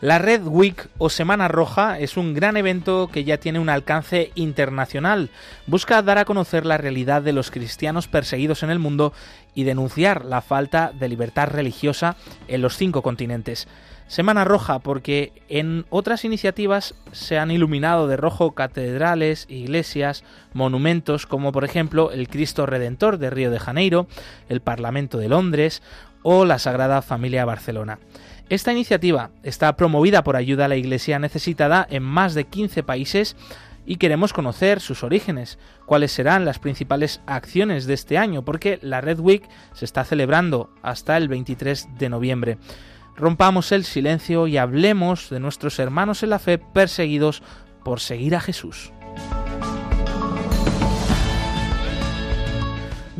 La Red Week o Semana Roja es un gran evento que ya tiene un alcance internacional. Busca dar a conocer la realidad de los cristianos perseguidos en el mundo y denunciar la falta de libertad religiosa en los cinco continentes. Semana Roja porque en otras iniciativas se han iluminado de rojo catedrales, iglesias, monumentos como por ejemplo el Cristo Redentor de Río de Janeiro, el Parlamento de Londres o la Sagrada Familia Barcelona. Esta iniciativa está promovida por Ayuda a la Iglesia Necesitada en más de 15 países y queremos conocer sus orígenes, cuáles serán las principales acciones de este año, porque la Red Week se está celebrando hasta el 23 de noviembre. Rompamos el silencio y hablemos de nuestros hermanos en la fe perseguidos por seguir a Jesús.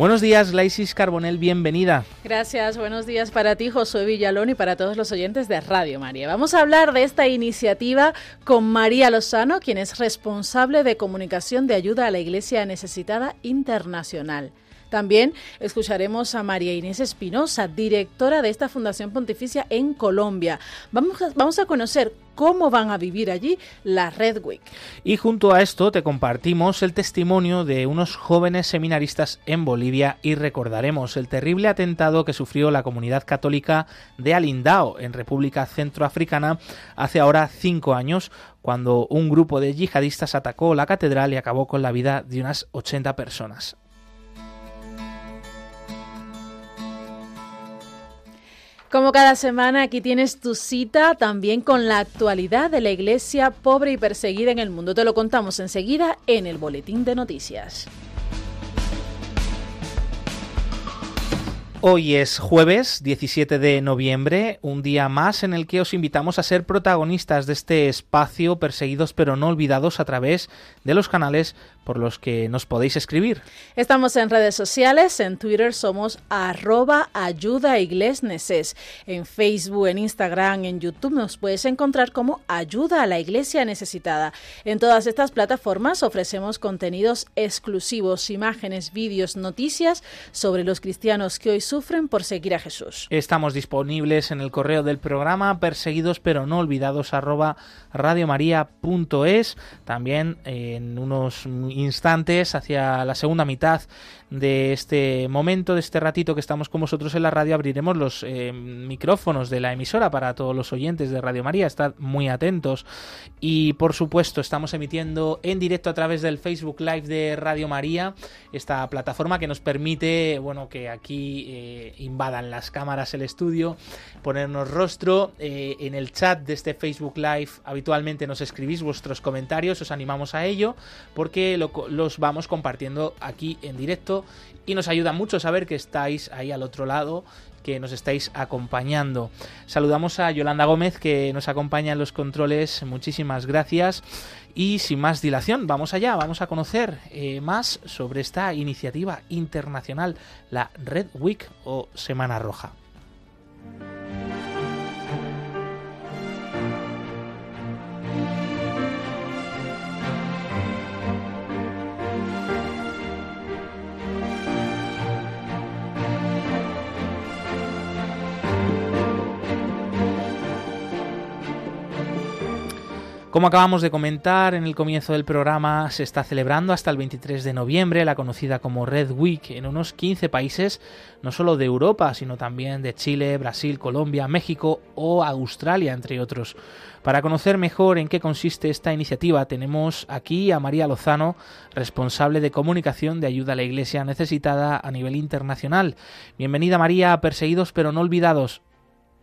Buenos días, Glaisis Carbonel, bienvenida. Gracias, buenos días para ti, Josué Villalón, y para todos los oyentes de Radio María. Vamos a hablar de esta iniciativa con María Lozano, quien es responsable de comunicación de ayuda a la Iglesia Necesitada Internacional. También escucharemos a María Inés Espinosa, directora de esta Fundación Pontificia en Colombia. Vamos a, conocer cómo van a vivir allí la Red Week. Y junto a esto te compartimos el testimonio de unos jóvenes seminaristas en Bolivia y recordaremos el terrible atentado que sufrió la comunidad católica de Alindao en República Centroafricana hace ahora cinco años cuando un grupo de yihadistas atacó la catedral y acabó con la vida de unas 80 personas. Como cada semana, aquí tienes tu cita también con la actualidad de la iglesia pobre y perseguida en el mundo. Te lo contamos enseguida en el Boletín de Noticias. Hoy es jueves 17 de noviembre, un día más en el que os invitamos a ser protagonistas de este espacio perseguidos pero no olvidados a través de los canales por los que nos podéis escribir. Estamos en redes sociales, en Twitter somos arroba ayuda iglesneses, en Facebook, en Instagram, en YouTube nos puedes encontrar como ayuda a la iglesia necesitada. En todas estas plataformas ofrecemos contenidos exclusivos, imágenes, vídeos, noticias sobre los cristianos que hoy sufren por seguir a Jesús. Estamos disponibles en el correo del programa perseguidos pero no olvidados arroba radiomaria.es. También en unos instantes hacia la segunda mitad de este momento, de este ratito que estamos con vosotros en la radio, abriremos los eh, micrófonos de la emisora para todos los oyentes de Radio María. Estad muy atentos. Y por supuesto, estamos emitiendo en directo a través del Facebook Live de Radio María, esta plataforma que nos permite, bueno, que aquí eh, invadan las cámaras el estudio, ponernos rostro. Eh, en el chat de este Facebook Live habitualmente nos escribís vuestros comentarios, os animamos a ello, porque los vamos compartiendo aquí en directo y nos ayuda mucho saber que estáis ahí al otro lado que nos estáis acompañando. Saludamos a Yolanda Gómez que nos acompaña en los controles. Muchísimas gracias. Y sin más dilación, vamos allá, vamos a conocer eh, más sobre esta iniciativa internacional, la Red Week o Semana Roja. Como acabamos de comentar en el comienzo del programa, se está celebrando hasta el 23 de noviembre la conocida como Red Week en unos 15 países, no solo de Europa, sino también de Chile, Brasil, Colombia, México o Australia, entre otros. Para conocer mejor en qué consiste esta iniciativa, tenemos aquí a María Lozano, responsable de comunicación de ayuda a la Iglesia necesitada a nivel internacional. Bienvenida María a Perseguidos pero no olvidados.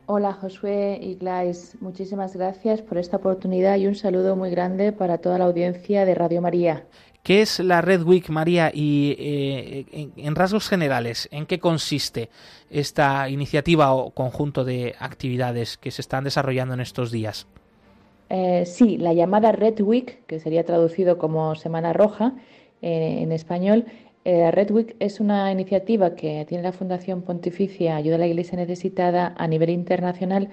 Hola Josué y Glais, muchísimas gracias por esta oportunidad y un saludo muy grande para toda la audiencia de Radio María. ¿Qué es la Red Week, María? Y eh, en, rasgos generales, ¿en qué consiste esta iniciativa o conjunto de actividades que se están desarrollando en estos días? Eh, sí, la llamada Red Week, que sería traducido como Semana Roja, eh, en español. Eh, Red Week es una iniciativa que tiene la Fundación Pontificia Ayuda a la Iglesia Necesitada a nivel internacional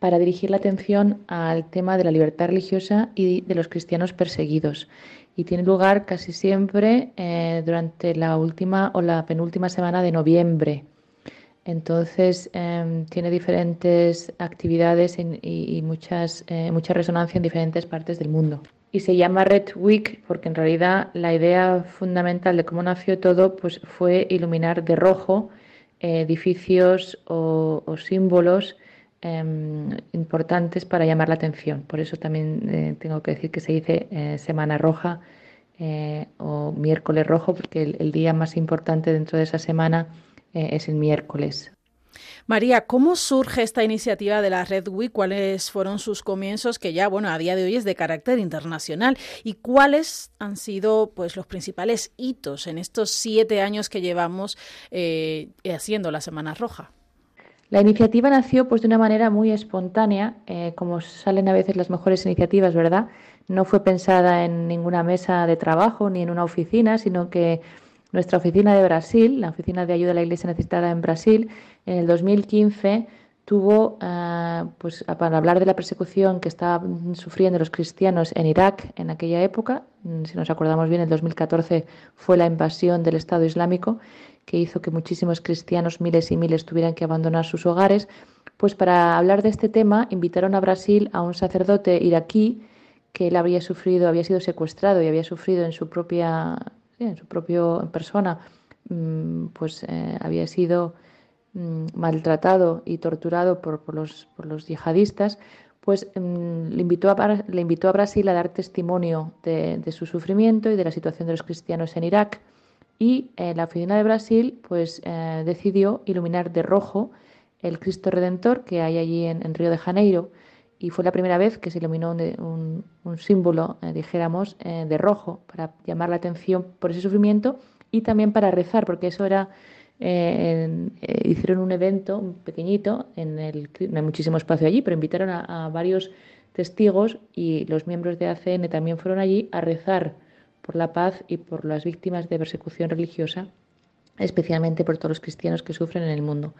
para dirigir la atención al tema de la libertad religiosa y de los cristianos perseguidos. Y tiene lugar casi siempre eh, durante la última o la penúltima semana de noviembre. Entonces em, tiene diferentes actividades y, muchas, eh, mucha resonancia en diferentes partes del mundo. Y se llama Red Week porque en realidad la idea fundamental de cómo nació todo pues, fue iluminar de rojo eh, edificios o, símbolos em, importantes para llamar la atención. Por eso también eh, tengo que decir que se dice Semana Roja o miércoles rojo porque el día más importante dentro de esa semana eh, es el miércoles. María, ¿cómo surge esta iniciativa de la Red Week? ¿Cuáles fueron sus comienzos, que ya, bueno, a día de hoy es de carácter internacional? ¿Y cuáles han sido, pues, los principales hitos en estos siete años que llevamos eh, haciendo la Semana Roja? La iniciativa nació, pues, de una manera muy espontánea, eh, como salen a veces las mejores iniciativas, ¿verdad? No fue pensada en ninguna mesa de trabajo ni en una oficina, sino que nuestra oficina de Brasil, la oficina de ayuda a la Iglesia necesitada en Brasil, en el 2015 tuvo, eh, pues para hablar de la persecución que estaban sufriendo los cristianos en Irak en aquella época, mm, si nos acordamos bien, el 2014 fue la invasión del Estado Islámico que hizo que muchísimos cristianos, miles y miles, tuvieran que abandonar sus hogares, pues para hablar de este tema invitaron a Brasil a un sacerdote iraquí que él había sufrido, había sido secuestrado y había sufrido en su propia en su propia persona, mm, pues eh, había sido mm, maltratado y torturado por, los, yihadistas, pues mm, le, invitó a, le invitó a Brasil a dar testimonio de, su sufrimiento y de la situación de los cristianos en Irak. Y eh, la oficina de Brasil pues eh, decidió iluminar de rojo el Cristo Redentor que hay allí en Río de Janeiro y fue la primera vez que se iluminó un, símbolo, eh, dijéramos, eh, de rojo para llamar la atención por ese sufrimiento y también para rezar, porque eso era, eh, hicieron un evento pequeñito, en el, no hay muchísimo espacio allí, pero invitaron a, varios testigos y los miembros de ACN también fueron allí a rezar por la paz y por las víctimas de persecución religiosa, especialmente por todos los cristianos que sufren en el mundo.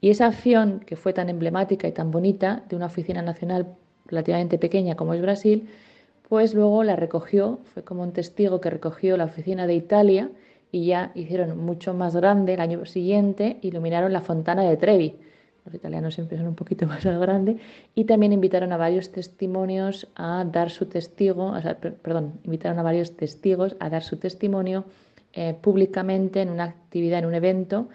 Y esa acción, que fue tan emblemática y tan bonita, de una oficina nacional relativamente pequeña como es Brasil, pues luego la recogió, fue como un testigo que recogió la oficina de Italia y ya hicieron mucho más grande el año siguiente, iluminaron la fontana de Trevi. Los italianos siempre son un poquito más grande y también invitaron a varios testimonios a dar su testigo, perdón, invitaron a varios testigos a dar su testimonio eh, públicamente en una actividad, en un evento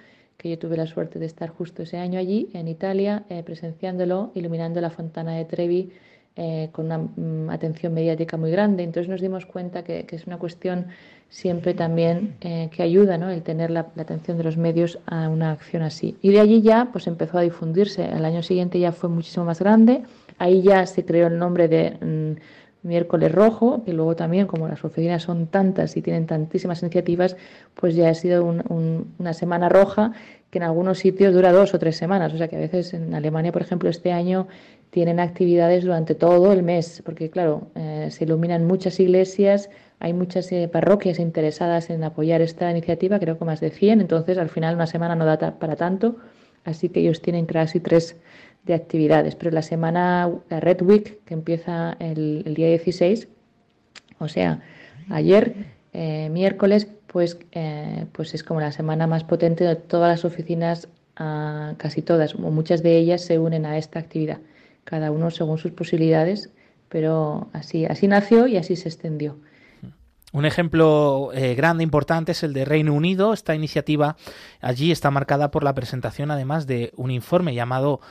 que yo tuve la suerte de estar justo ese año allí, en Italia, eh, presenciándolo, iluminando la fontana de Trevi eh, con una mm, atención mediática muy grande. Entonces nos dimos cuenta que, es una cuestión siempre también eh, que ayuda ¿no? el tener la, atención de los medios a una acción así. Y de allí ya pues empezó a difundirse. Al año siguiente ya fue muchísimo más grande. Ahí ya se creó el nombre de... Mm, miércoles rojo, que luego también, como las oficinas son tantas y tienen tantísimas iniciativas, pues ya ha sido una semana roja que en algunos sitios dura dos o tres semanas. O sea que a veces en Alemania, por ejemplo, este año tienen actividades durante todo el mes, porque claro, eh, se iluminan muchas iglesias, hay muchas eh, parroquias interesadas en apoyar esta iniciativa, creo que más de 100, entonces al final una semana no da para tanto, así que ellos tienen casi tres de actividades. Pero la semana, Red Week, que empieza el, día 16, o sea, ayer, eh, miércoles, pues, eh, pues es como la semana más potente de todas las oficinas, ah, casi todas, o muchas de ellas se unen a esta actividad, cada uno según sus posibilidades, pero así, así nació y así se extendió. Un ejemplo eh, grande, importante, es el de Reino Unido. Esta iniciativa allí está marcada por la presentación, además, de un informe llamado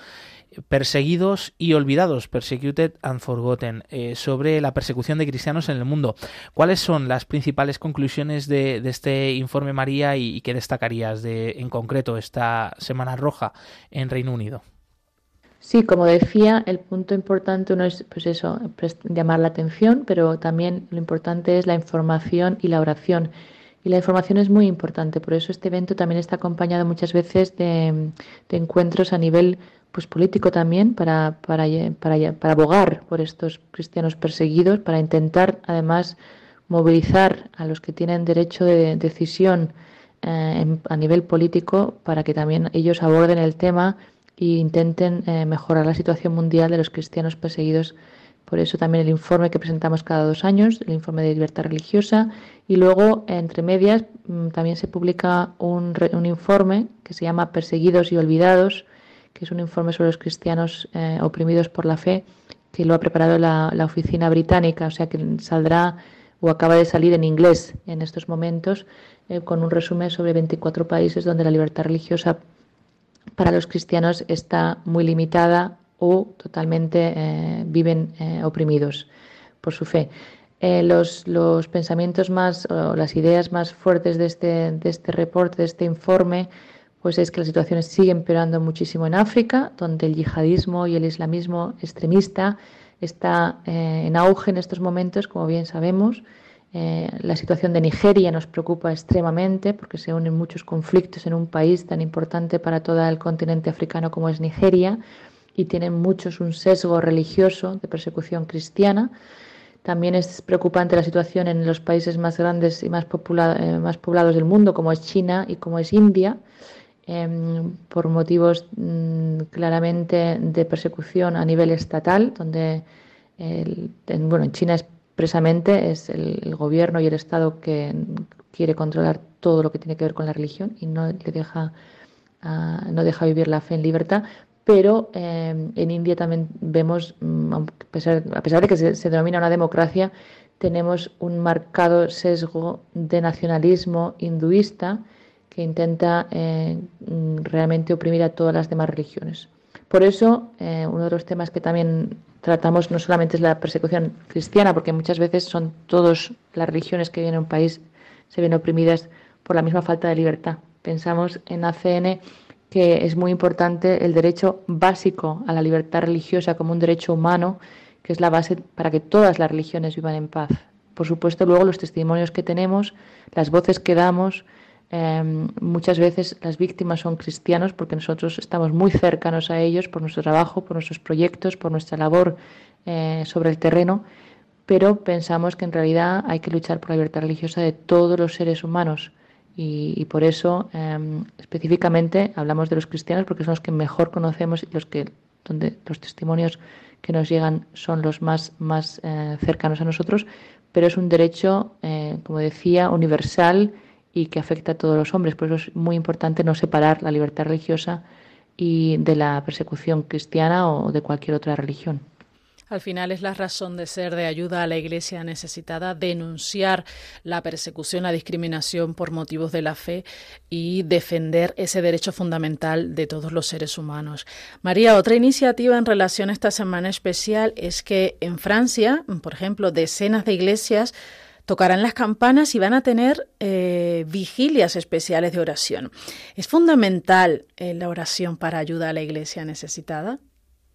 Perseguidos y olvidados, Persecuted and Forgotten, eh, sobre la persecución de cristianos en el mundo. ¿Cuáles son las principales conclusiones de, este informe, María, y, qué destacarías de, en concreto, esta Semana Roja en Reino Unido? Sí, como decía, el punto importante no es pues eso, llamar la atención, pero también lo importante es la información y la oración. Y la información es muy importante, por eso este evento también está acompañado muchas veces de, de encuentros a nivel pues político también para, para, para, para abogar por estos cristianos perseguidos, para intentar además movilizar a los que tienen derecho de decisión eh, a nivel político para que también ellos aborden el tema e intenten eh, mejorar la situación mundial de los cristianos perseguidos. Por eso también el informe que presentamos cada dos años, el informe de libertad religiosa, y luego, entre medias, mm, también se publica un, un informe que se llama Perseguidos y Olvidados, que es un informe sobre los cristianos eh, oprimidos por la fe, que lo ha preparado la, la, oficina británica, o sea que saldrá o acaba de salir en inglés en estos momentos, eh, con un resumen sobre 24 países donde la libertad religiosa para los cristianos está muy limitada o totalmente eh, viven oprimidos por su fe. Los, los, pensamientos más o las ideas más fuertes de este, de este reporte, de este informe, pues es que la situación sigue empeorando muchísimo en África, donde el yihadismo y el islamismo extremista está eh, en auge en estos momentos, como bien sabemos. Eh, la situación de Nigeria nos preocupa extremadamente porque se unen muchos conflictos en un país tan importante para todo el continente africano como es Nigeria y tienen muchos un sesgo religioso de persecución cristiana. También es preocupante la situación en los países más grandes y más, eh, más poblados del mundo, como es China y como es India, Em, por motivos mm, claramente de persecución a nivel estatal, donde en, bueno, en China expresamente es el, gobierno y el Estado que quiere controlar todo lo que tiene que ver con la religión y no le deja, ah, no deja vivir la fe en libertad. Pero em, en India también vemos, mm, a pesar, de que se denomina una democracia, tenemos un marcado sesgo de nacionalismo hinduista que intenta eh, realmente oprimir a todas las demás religiones. Por eso, eh, uno de los temas que también tratamos no solamente es la persecución cristiana, porque muchas veces son todas las religiones que vienen a un país se ven oprimidas por la misma falta de libertad. Pensamos en ACN que es muy importante el derecho básico a la libertad religiosa como un derecho humano, que es la base para que todas las religiones vivan en paz. Por supuesto, luego los testimonios que tenemos, las voces que damos, Em, muchas veces las víctimas son cristianos porque nosotros estamos muy cercanos a ellos por nuestro trabajo, por nuestros proyectos, por nuestra labor eh, sobre el terreno, pero pensamos que en realidad hay que luchar por la libertad religiosa de todos los seres humanos. Y, por eso em, específicamente hablamos de los cristianos porque son los que mejor conocemos y los que donde los testimonios que nos llegan son los más, más eh, cercanos a nosotros, pero es un derecho, eh, como decía, universal y que afecta a todos los hombres. Por eso es muy importante no separar la libertad religiosa y de la persecución cristiana o de cualquier otra religión. Al final es la razón de ser de ayuda a la Iglesia necesitada denunciar la persecución, la discriminación por motivos de la fe y defender ese derecho fundamental de todos los seres humanos. María, otra iniciativa en relación a esta semana especial es que en Francia, por ejemplo, decenas de iglesias tocarán las campanas y van a tener eh, vigilias especiales de oración. ¿Es fundamental eh, la oración para ayuda a la iglesia necesitada?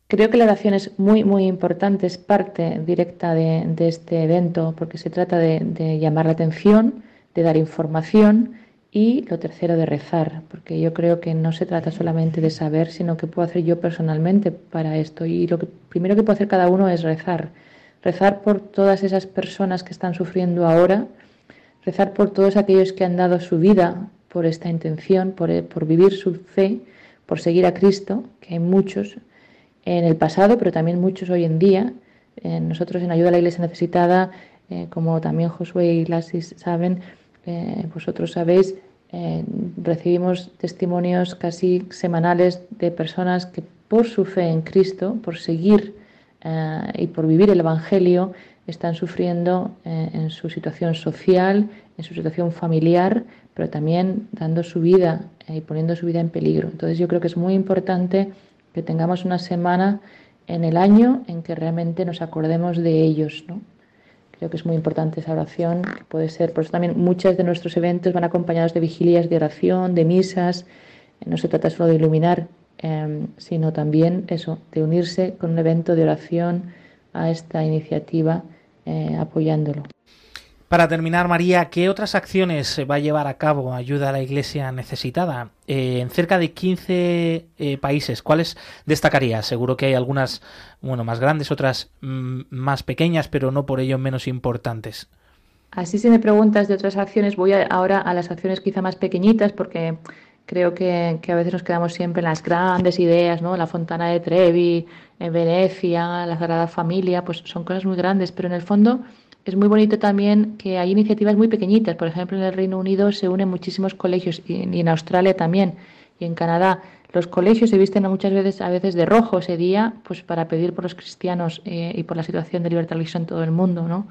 Creo que la oración es muy, muy importante, es parte directa de, este evento, porque se trata de, llamar la atención, de dar información y lo tercero de rezar, porque yo creo que no se trata solamente de saber, sino que puedo hacer yo personalmente para esto. Y lo primero que puedo hacer cada uno es rezar rezar por todas esas personas que están sufriendo ahora, rezar por todos aquellos que han dado su vida por esta intención, por, eh, vivir su fe, por seguir a Cristo, que hay muchos en el pasado, pero también muchos hoy en día. Eh, nosotros en Ayuda a la Iglesia Necesitada, eh, como también Josué y Lasis saben, vosotros sabéis, recibimos testimonios casi semanales de personas que por su fe en Cristo, por seguir eh, y por vivir el Evangelio están sufriendo eh, en su situación social, en su situación familiar, pero también dando su vida eh, y poniendo su vida en peligro. Entonces yo creo que es muy importante que tengamos una semana en el año en que realmente nos acordemos de ellos. ¿no? Creo que es muy importante esa oración, que puede ser, por eso también muchos de nuestros eventos van acompañados de vigilias de oración, de misas. No se trata solo de iluminar Em, sino también eso, de unirse con un evento de oración a esta iniciativa eh, apoyándolo. Para terminar, María, ¿qué otras acciones se va a llevar a cabo Ayuda a la Iglesia Necesitada? Eh, en cerca de 15 eh, países, ¿cuáles destacaría? Seguro que hay algunas bueno, más grandes, otras mm, más pequeñas, pero no por ello menos importantes. Así si me preguntas de otras acciones, voy ahora a las acciones quizá más pequeñitas porque creo que, a veces nos quedamos siempre en las grandes ideas, ¿no? La Fontana de Trevi, en Venecia, la Sagrada Familia, pues son cosas muy grandes, pero en el fondo es muy bonito también que hay iniciativas muy pequeñitas. Por ejemplo, en el Reino Unido se unen muchísimos colegios y, en Australia también y en Canadá. Los colegios se visten muchas veces, a veces de rojo ese día, pues para pedir por los cristianos eh, y por la situación de libertad religiosa en todo el mundo, ¿no?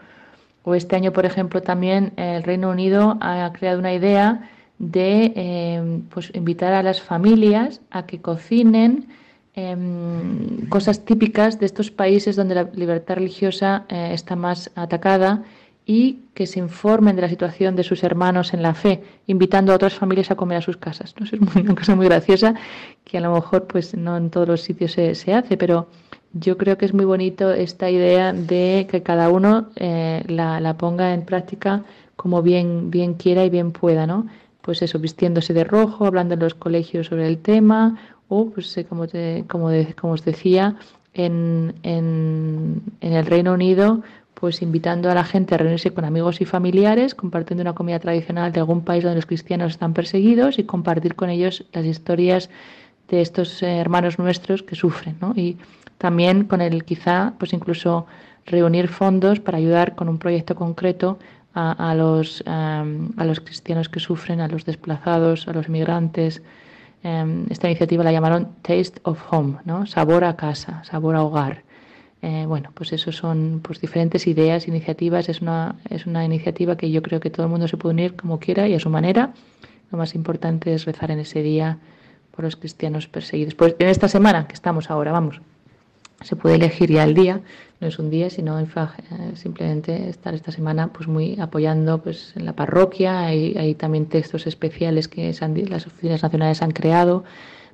O este año, por ejemplo, también el Reino Unido ha creado una idea de eh, pues invitar a las familias a que cocinen em, cosas típicas de estos países donde la libertad religiosa eh, está más atacada y que se informen de la situación de sus hermanos en la fe, invitando a otras familias a comer a sus casas. ¿no? Es una cosa muy graciosa que a lo mejor pues no en todos los sitios se, se hace, pero yo creo que es muy bonito esta idea de que cada uno eh, la, la, ponga en práctica como bien, bien quiera y bien pueda, ¿no? Pues eso, vistiéndose de rojo, hablando en los colegios sobre el tema, o pues eh, como, como, como os decía, en, en, en, el Reino Unido, pues invitando a la gente a reunirse con amigos y familiares, compartiendo una comida tradicional de algún país donde los cristianos están perseguidos y compartir con ellos las historias de estos eh, hermanos nuestros que sufren, ¿no? Y también con el quizá, pues incluso reunir fondos para ayudar con un proyecto concreto a, los, em, a los cristianos que sufren, a los desplazados, a los migrantes. Em, esta iniciativa la llamaron Taste of Home, ¿no? sabor a casa, sabor a hogar. Eh, bueno, pues eso son pues, diferentes ideas, iniciativas. Es una, es una iniciativa que yo creo que todo el mundo se puede unir como quiera y a su manera. Lo más importante es rezar en ese día por los cristianos perseguidos. Pues en esta semana que estamos ahora, vamos, se puede elegir ya el día, no es un día, sino eh, simplemente estar esta semana pues muy apoyando pues en la parroquia, hay, hay también textos especiales que las oficinas nacionales han creado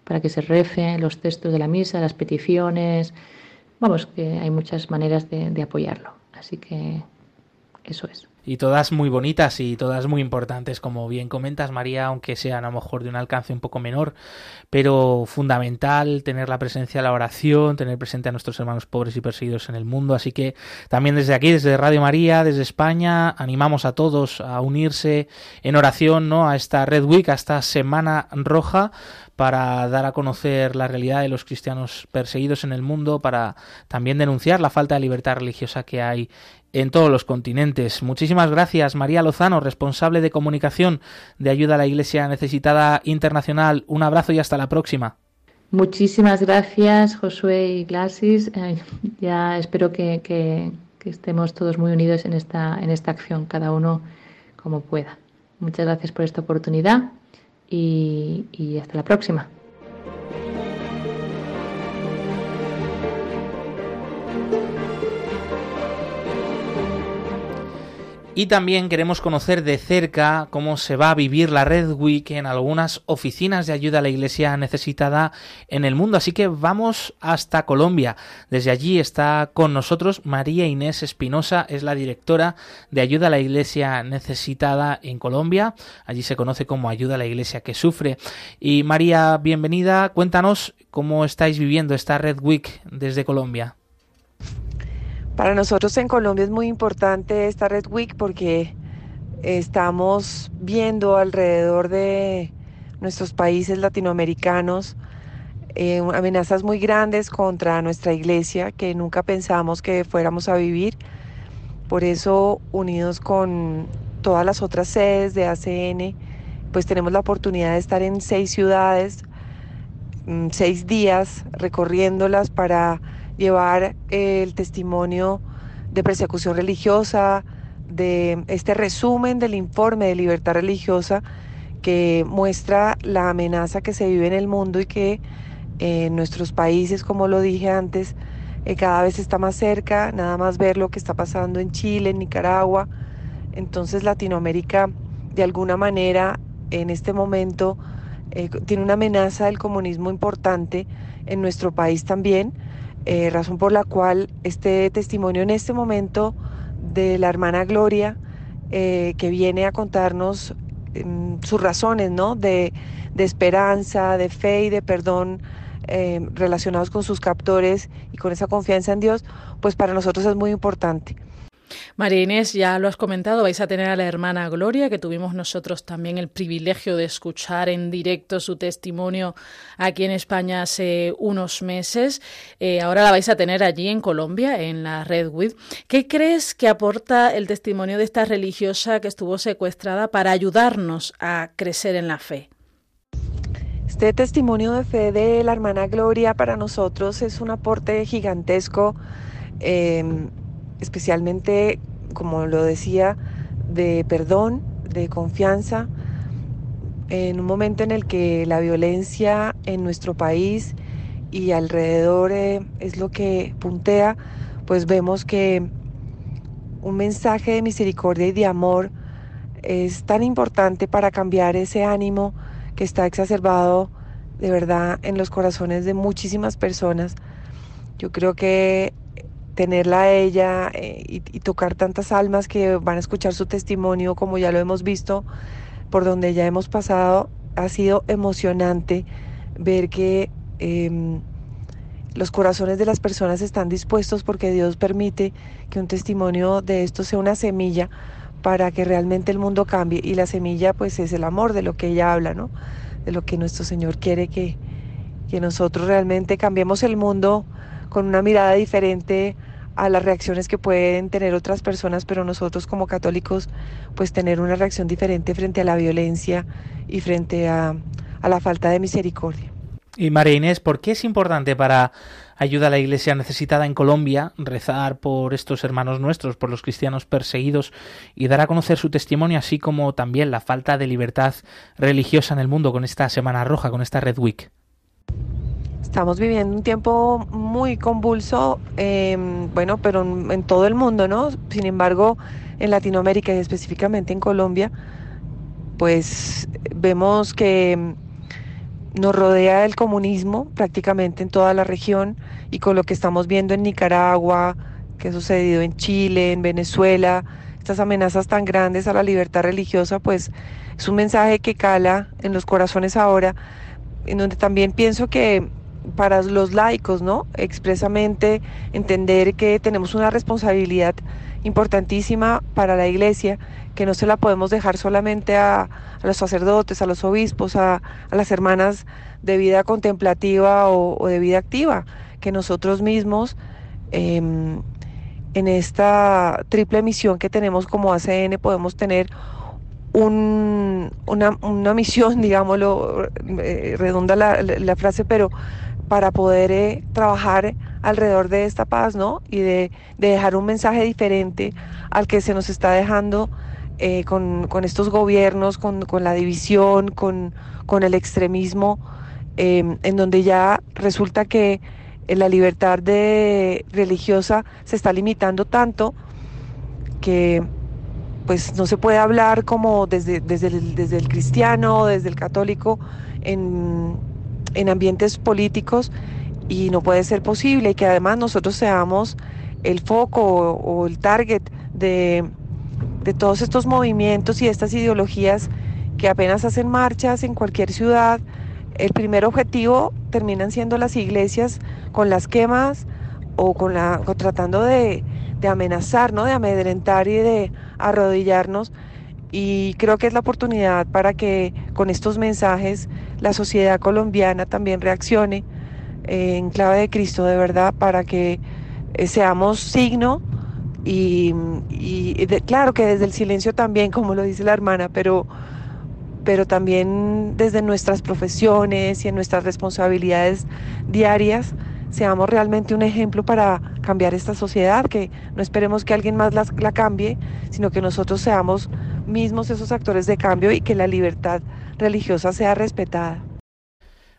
para que se rece los textos de la misa, las peticiones, vamos, que hay muchas maneras de apoyarlo, así que eso es y todas muy bonitas y todas muy importantes, como bien comentas María, aunque sean a lo mejor de un alcance un poco menor, pero fundamental tener la presencia de la oración, tener presente a nuestros hermanos pobres y perseguidos en el mundo, así que también desde aquí, desde Radio María, desde España, animamos a todos a unirse en oración, ¿no? a esta Red Week, a esta Semana Roja para dar a conocer la realidad de los cristianos perseguidos en el mundo, para también denunciar la falta de libertad religiosa que hay en todos los continentes. Muchísimas gracias, María Lozano, responsable de comunicación de ayuda a la Iglesia Necesitada Internacional. Un abrazo y hasta la próxima. Muchísimas gracias, Josué y Glasis. Eh, ya espero que, estemos todos muy unidos en esta, en esta acción, cada uno como pueda. Muchas gracias por esta oportunidad y hasta la próxima. Y también queremos conocer de cerca cómo se va a vivir la Red Week en algunas oficinas de ayuda a la iglesia necesitada en el mundo. Así que vamos hasta Colombia. Desde allí está con nosotros María Inés Espinosa, es la directora de ayuda a la iglesia necesitada en Colombia. Allí se conoce como ayuda a la iglesia que sufre. Y María, bienvenida. Cuéntanos cómo estáis viviendo esta Red Week desde Colombia. Para nosotros en Colombia es muy importante esta Red Week porque estamos viendo alrededor de nuestros países latinoamericanos eh, amenazas muy grandes contra nuestra iglesia que nunca pensamos que fuéramos a vivir. Por eso, unidos con todas las otras sedes de ACN, pues tenemos la oportunidad de estar en seis ciudades, mm, seis días recorriéndolas para llevar el testimonio de persecución religiosa, de este resumen del informe de libertad religiosa que muestra la amenaza que se vive en el mundo y que en nuestros países, como lo dije antes, eh, cada vez está más cerca, nada más ver lo que está pasando en Chile, en Nicaragua. Entonces Latinoamérica, de alguna manera, en este momento, eh, tiene una amenaza del comunismo importante en nuestro país también eh, razón por la cual este testimonio en este momento de la hermana Gloria, eh, que viene a contarnos em, sus razones ¿no? de, esperanza, de fe y de perdón em, relacionados con sus captores y con esa confianza en Dios, pues para nosotros es muy importante. María Inés, ya lo has comentado, vais a tener a la hermana Gloria, que tuvimos nosotros también el privilegio de escuchar en directo su testimonio aquí en España hace unos meses. Eh, ahora la vais a tener allí en Colombia, en la Red WID. ¿Qué crees que aporta el testimonio de esta religiosa que estuvo secuestrada para ayudarnos a crecer en la fe? Este testimonio de fe de la hermana Gloria para nosotros es un aporte gigantesco. Eh, especialmente, como lo decía, de perdón, de confianza, en un momento en el que la violencia en nuestro país y alrededor eh, es lo que puntea, pues vemos que un mensaje de misericordia y de amor es tan importante para cambiar ese ánimo que está exacerbado de verdad en los corazones de muchísimas personas. Yo creo que tenerla a ella eh, y, tocar tantas almas que van a escuchar su testimonio, como ya lo hemos visto, por donde ya hemos pasado, ha sido emocionante ver que em, los corazones de las personas están dispuestos porque Dios permite que un testimonio de esto sea una semilla para que realmente el mundo cambie y la semilla pues es el amor de lo que ella habla, ¿no? De lo que nuestro Señor quiere que, que nosotros realmente cambiemos el mundo con una mirada diferente a las reacciones que pueden tener otras personas, pero nosotros como católicos pues tener una reacción diferente frente a la violencia y frente a, la falta de misericordia. Y María Inés, ¿por qué es importante para ayuda a la iglesia necesitada en Colombia rezar por estos hermanos nuestros, por los cristianos perseguidos y dar a conocer su testimonio, así como también la falta de libertad religiosa en el mundo con esta Semana Roja, con esta Red Week? Estamos viviendo un tiempo muy convulso, em, bueno, pero en todo el mundo, ¿no? Sin embargo, en Latinoamérica y específicamente en Colombia, pues vemos que nos rodea el comunismo prácticamente en toda la región y con lo que estamos viendo en Nicaragua, que ha sucedido en Chile, en Venezuela, estas amenazas tan grandes a la libertad religiosa, pues es un mensaje que cala en los corazones ahora, en donde también pienso que para los laicos, ¿no? Expresamente entender que tenemos una responsabilidad importantísima para la iglesia, que no se la podemos dejar solamente a, los sacerdotes, a los obispos, a, las hermanas de vida contemplativa o, de vida activa, que nosotros mismos em, en esta triple misión que tenemos como ACN podemos tener una, una, misión, digámoslo, eh, redunda la, la, frase, pero para poder eh, trabajar alrededor de esta paz, ¿no? Y de, dejar un mensaje diferente al que se nos está dejando eh, con, estos gobiernos, con, la división, con, el extremismo, em, en donde ya resulta que eh, la libertad religiosa se está limitando tanto que pues no se puede hablar como desde, desde, el, desde el cristiano, desde el católico, en en ambientes políticos y no puede ser posible que además nosotros seamos el foco o, el target de, de todos estos movimientos y estas ideologías que apenas hacen marchas en cualquier ciudad. El primer objetivo terminan siendo las iglesias con las quemas o con la tratando de, de amenazar, ¿no? de amedrentar y de arrodillarnos y creo que es la oportunidad para que con estos mensajes la sociedad colombiana también reaccione en clave de Cristo de verdad para que eh, seamos signo y, claro que desde el silencio también, como lo dice la hermana, pero, pero también desde nuestras profesiones y en nuestras responsabilidades diarias, seamos realmente un ejemplo para cambiar esta sociedad, que no esperemos que alguien más la cambie, sino que nosotros seamos mismos esos actores de cambio y que la libertad religiosa sea respetada.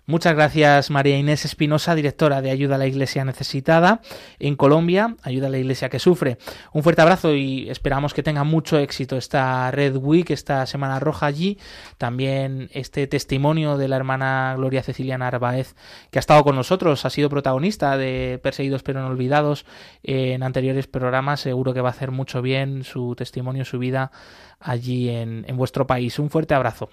Muchas gracias María Inés Espinosa, directora de Ayuda a la Iglesia Necesitada en Colombia, Ayuda a la Iglesia que Sufre. Un fuerte abrazo y esperamos que tenga mucho éxito esta Red Week, esta Semana Roja allí. También este testimonio de la hermana Gloria Cecilia Narváez, que ha estado con nosotros, ha sido protagonista de Perseguidos pero no olvidados en anteriores programas. Seguro que va a hacer mucho bien su testimonio, su vida allí en, en vuestro país. Un fuerte abrazo.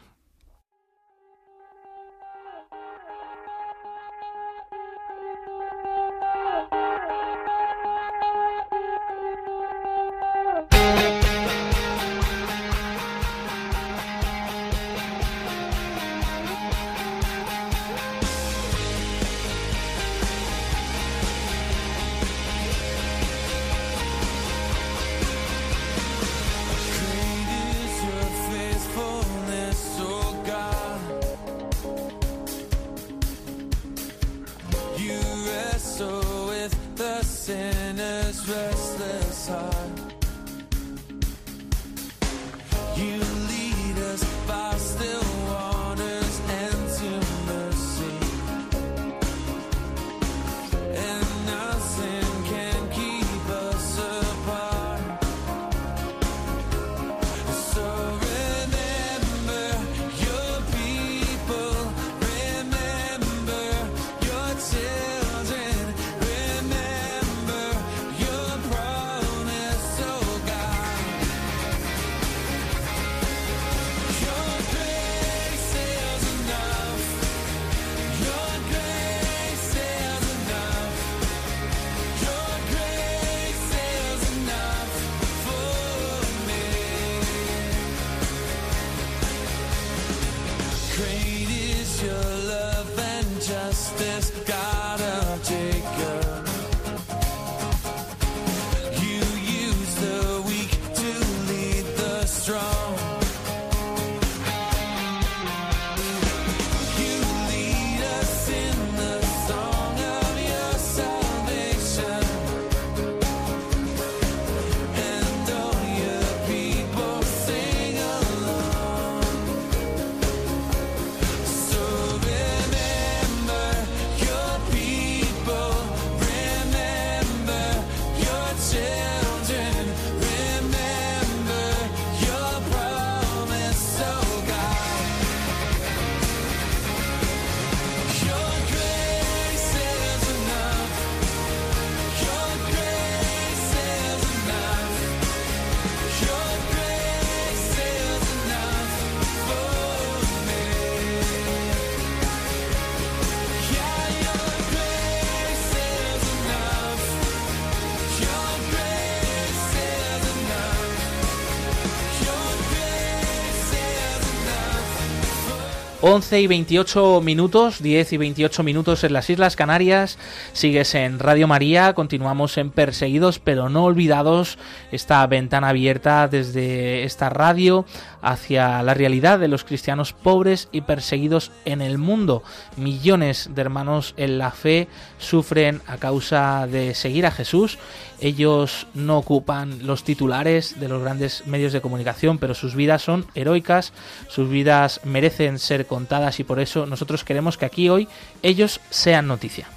11 y 28 minutos, 10 y 28 minutos en las Islas Canarias. Sigues en Radio María, continuamos en Perseguidos pero no olvidados, esta ventana abierta desde esta radio hacia la realidad de los cristianos pobres y perseguidos en el mundo. Millones de hermanos en la fe sufren a causa de seguir a Jesús ellos no ocupan los titulares de los grandes medios de comunicación, pero sus vidas son heroicas, sus vidas merecen ser contadas y por eso nosotros queremos que aquí hoy ellos sean noticia.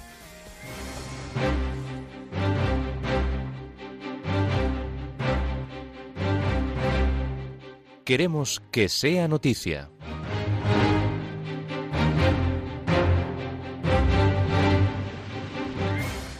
Queremos que sea noticia.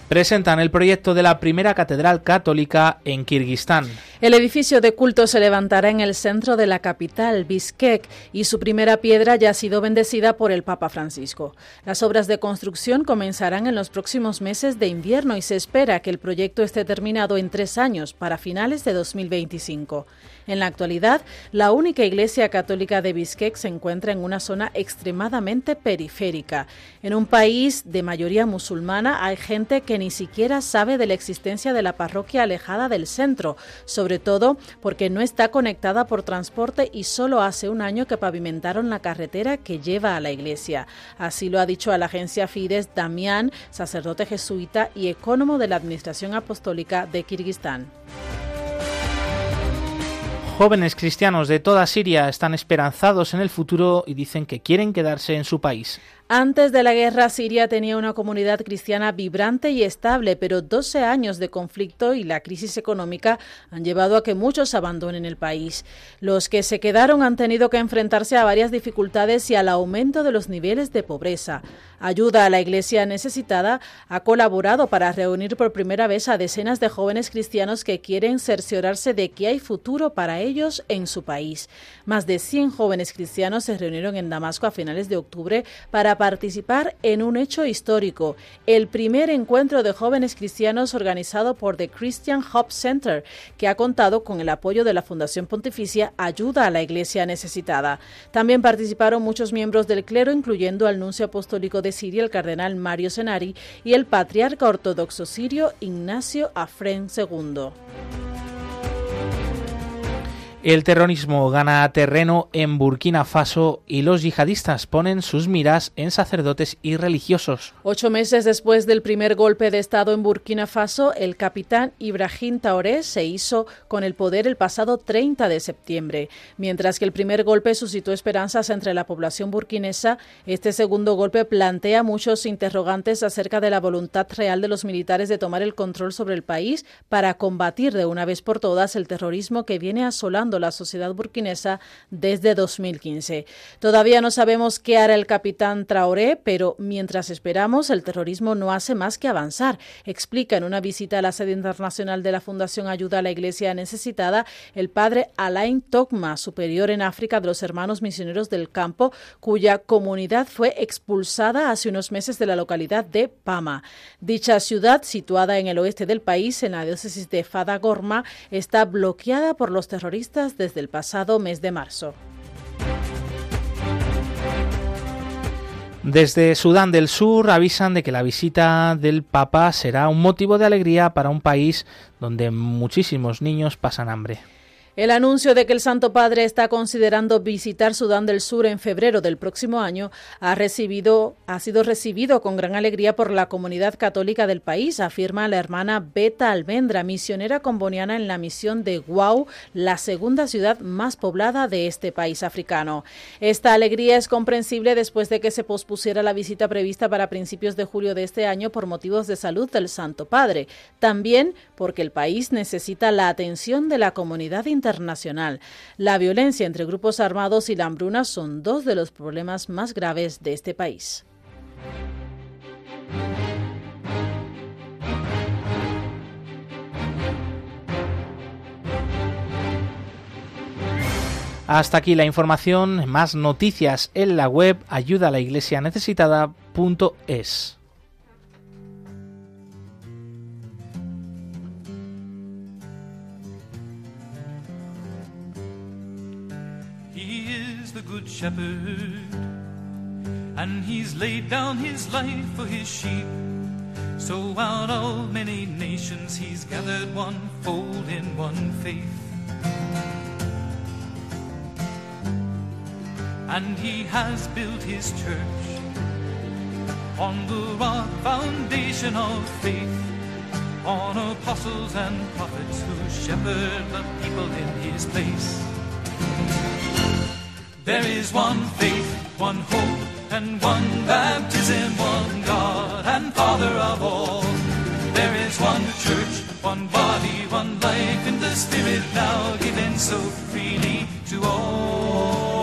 Presentan el proyecto de la primera catedral católica en Kirguistán. El edificio de culto se levantará en el centro de la capital, Bishkek, y su primera piedra ya ha sido bendecida por el Papa Francisco. Las obras de construcción comenzarán en los próximos meses de invierno y se espera que el proyecto esté terminado en tres años, para finales de 2025. En la actualidad, la única iglesia católica de Bishkek se encuentra en una zona extremadamente periférica. En un país de mayoría musulmana hay gente que ni siquiera sabe de la existencia de la parroquia alejada del centro, sobre todo porque no está conectada por transporte y solo hace un año que pavimentaron la carretera que lleva a la iglesia. Así lo ha dicho a la agencia Fides Damián, sacerdote jesuita y ecónomo de la Administración Apostólica de Kirguistán. Jóvenes cristianos de toda Siria están esperanzados en el futuro y dicen que quieren quedarse en su país. Antes de la guerra, Siria tenía una comunidad cristiana vibrante y estable, pero 12 años de conflicto y la crisis económica han llevado a que muchos abandonen el país. Los que se quedaron han tenido que enfrentarse a varias dificultades y al aumento de los niveles de pobreza. Ayuda a la Iglesia necesitada ha colaborado para reunir por primera vez a decenas de jóvenes cristianos que quieren cerciorarse de que hay futuro para ellos en su país. Más de 100 jóvenes cristianos se reunieron en Damasco a finales de octubre para participar en un hecho histórico, el primer encuentro de jóvenes cristianos organizado por The Christian Hub Center, que ha contado con el apoyo de la Fundación Pontificia Ayuda a la Iglesia Necesitada. También participaron muchos miembros del clero, incluyendo al nuncio apostólico de Siria, el cardenal Mario Senari, y el patriarca ortodoxo sirio Ignacio Afren II. El terrorismo gana terreno en Burkina Faso y los yihadistas ponen sus miras en sacerdotes y religiosos. Ocho meses después del primer golpe de Estado en Burkina Faso, el capitán Ibrahim Taoré se hizo con el poder el pasado 30 de septiembre. Mientras que el primer golpe suscitó esperanzas entre la población burkinesa, este segundo golpe plantea muchos interrogantes acerca de la voluntad real de los militares de tomar el control sobre el país para combatir de una vez por todas el terrorismo que viene asolando la sociedad burkinesa desde 2015. Todavía no sabemos qué hará el capitán Traoré, pero mientras esperamos, el terrorismo no hace más que avanzar, explica en una visita a la sede internacional de la Fundación Ayuda a la Iglesia Necesitada el padre Alain Tokma, superior en África de los Hermanos Misioneros del Campo, cuya comunidad fue expulsada hace unos meses de la localidad de Pama. Dicha ciudad, situada en el oeste del país, en la diócesis de Fadagorma, está bloqueada por los terroristas desde el pasado mes de marzo. Desde Sudán del Sur avisan de que la visita del Papa será un motivo de alegría para un país donde muchísimos niños pasan hambre. El anuncio de que el Santo Padre está considerando visitar Sudán del Sur en febrero del próximo año ha, sido recibido con gran alegría por la comunidad católica del país, afirma la hermana Beta Almendra, misionera comboniana en la misión de Guau, la segunda ciudad más poblada de este país africano. Esta alegría es comprensible después de que se pospusiera la visita prevista para principios de julio de este año por motivos de salud del Santo Padre. También porque el país necesita la atención de la comunidad internacional internacional. La violencia entre grupos armados y la hambruna son dos de los problemas más graves de este país. Hasta aquí la información, más noticias en la web ayuda shepherd, and he's laid down his life for his sheep. So out of many nations he's gathered one fold in one faith. And he has built his church on the rock foundation of faith, on apostles and prophets who shepherd the people in his place. There is one faith, one hope, and one baptism, one God and Father of all. There is one church, one body, one life in the Spirit now given so freely to all.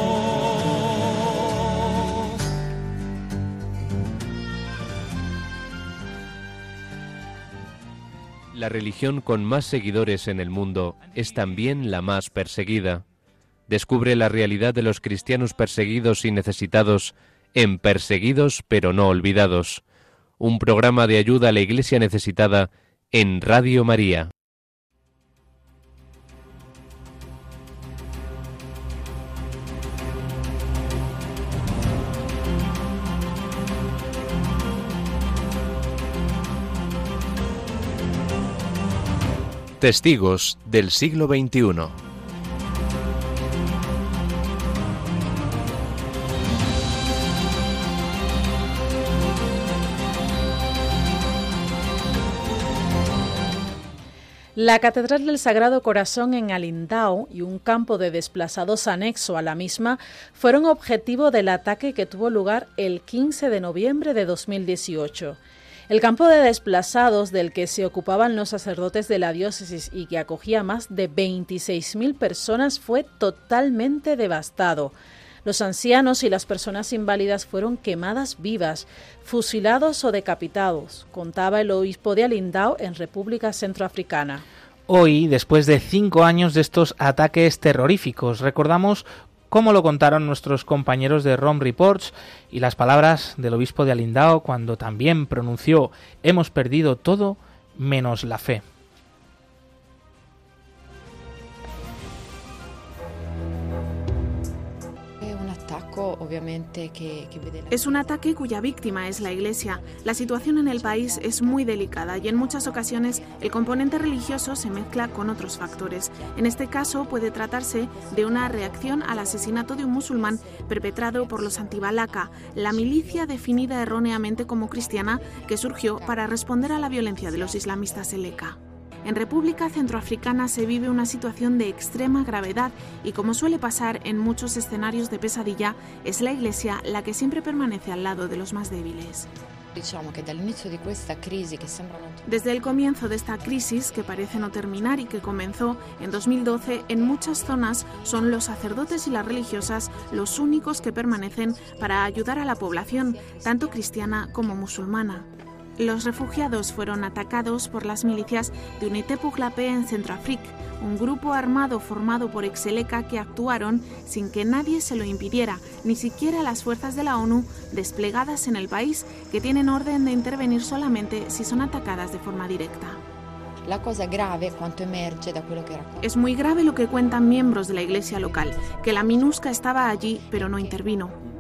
La religión con más seguidores en el mundo es también la más perseguida descubre la realidad de los cristianos perseguidos y necesitados en Perseguidos pero no olvidados, un programa de ayuda a la Iglesia necesitada en Radio María. Testigos del siglo XXI. La Catedral del Sagrado Corazón en Alindao y un campo de desplazados anexo a la misma fueron objetivo del ataque que tuvo lugar el 15 de noviembre de 2018. El campo de desplazados del que se ocupaban los sacerdotes de la diócesis y que acogía más de 26.000 personas fue totalmente devastado. Los ancianos y las personas inválidas fueron quemadas vivas, fusilados o decapitados, contaba el obispo de Alindao en República Centroafricana. Hoy, después de cinco años de estos ataques terroríficos, recordamos cómo lo contaron nuestros compañeros de ROM Reports y las palabras del obispo de Alindao cuando también pronunció hemos perdido todo menos la fe. Es un ataque cuya víctima es la Iglesia. La situación en el país es muy delicada y en muchas ocasiones el componente religioso se mezcla con otros factores. En este caso puede tratarse de una reacción al asesinato de un musulmán perpetrado por los antibalaka, la milicia definida erróneamente como cristiana que surgió para responder a la violencia de los islamistas Seleka. En República Centroafricana se vive una situación de extrema gravedad y como suele pasar en muchos escenarios de pesadilla, es la Iglesia la que siempre permanece al lado de los más débiles. Desde el comienzo de esta crisis, que parece no terminar y que comenzó en 2012, en muchas zonas son los sacerdotes y las religiosas los únicos que permanecen para ayudar a la población, tanto cristiana como musulmana. Los refugiados fueron atacados por las milicias de Unité pour la Paix en Centroafrique, un grupo armado formado por Exeleca que actuaron sin que nadie se lo impidiera, ni siquiera las fuerzas de la ONU desplegadas en el país, que tienen orden de intervenir solamente si son atacadas de forma directa. Es muy grave lo que cuentan miembros de la iglesia local, que la MINUSCA estaba allí pero no intervino.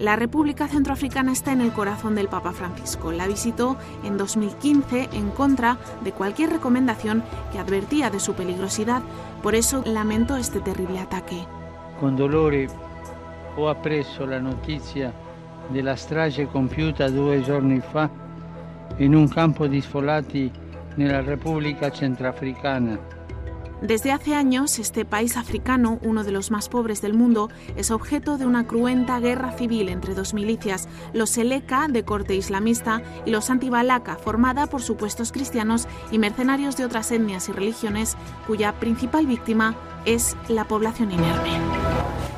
La República Centroafricana está en el corazón del Papa Francisco. La visitó en 2015 en contra de cualquier recomendación que advertía de su peligrosidad. Por eso lamentó este terrible ataque. Con dolore ho appreso la notizia della strage compiuta due giorni fa in un campo di sfollati nella Repubblica Centroafricana desde hace años, este país africano, uno de los más pobres del mundo, es objeto de una cruenta guerra civil entre dos milicias, los Seleka, de corte islamista, y los Antibalaka, formada por supuestos cristianos y mercenarios de otras etnias y religiones, cuya principal víctima es la población inerme.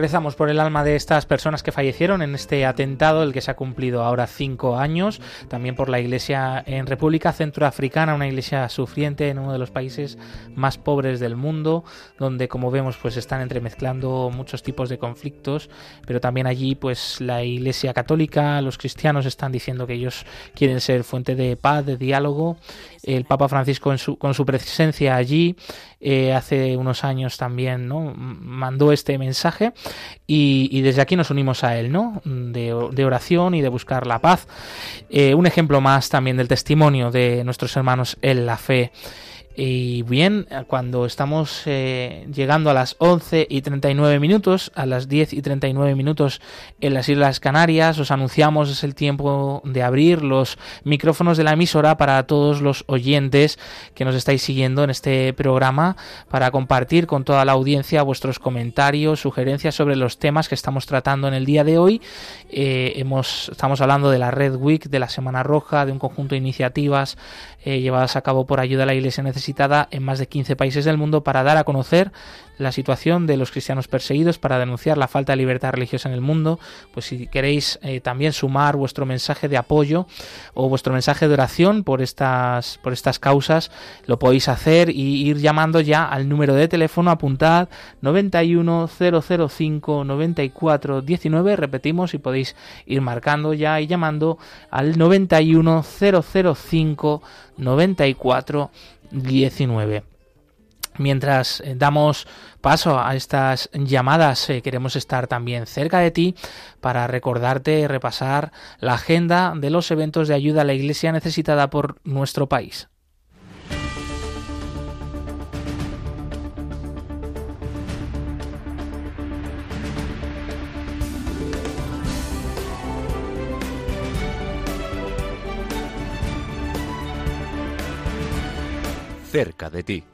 Rezamos por el alma de estas personas que fallecieron en este atentado, el que se ha cumplido ahora cinco años. También por la iglesia en República Centroafricana, una iglesia sufriente en uno de los países más pobres del mundo, donde como vemos pues están entremezclando muchos tipos de conflictos, pero también allí pues la iglesia católica, los cristianos están diciendo que ellos quieren ser fuente de paz, de diálogo. El Papa Francisco con su presencia allí eh, hace unos años también ¿no? mandó este mensaje y, desde aquí nos unimos a él, ¿no? De, oración y de buscar la paz. Eh, un ejemplo más también del testimonio de nuestros hermanos en la fe. Y bien, cuando estamos eh, llegando a las 11 y 39 minutos, a las 10 y 39 minutos en las Islas Canarias, os anunciamos es el tiempo de abrir los micrófonos de la emisora para todos los oyentes que nos estáis siguiendo en este programa, para compartir con toda la audiencia vuestros comentarios, sugerencias sobre los temas que estamos tratando en el día de hoy. Eh, hemos, estamos hablando de la Red Week, de la Semana Roja, de un conjunto de iniciativas eh, llevadas a cabo por ayuda a la Iglesia necesitada en más de 15 países del mundo para dar a conocer la situación de los cristianos perseguidos, para denunciar la falta de libertad religiosa en el mundo. Pues si queréis eh, también sumar vuestro mensaje de apoyo o vuestro mensaje de oración por estas, por estas causas, lo podéis hacer y ir llamando ya al número de teléfono, apuntad 91005 94 19, repetimos y podéis ir marcando ya y llamando al 91005 94 19. Mientras eh, damos paso a estas llamadas, eh, queremos estar también cerca de ti para recordarte y repasar la agenda de los eventos de ayuda a la Iglesia necesitada por nuestro país. Cerca de ti.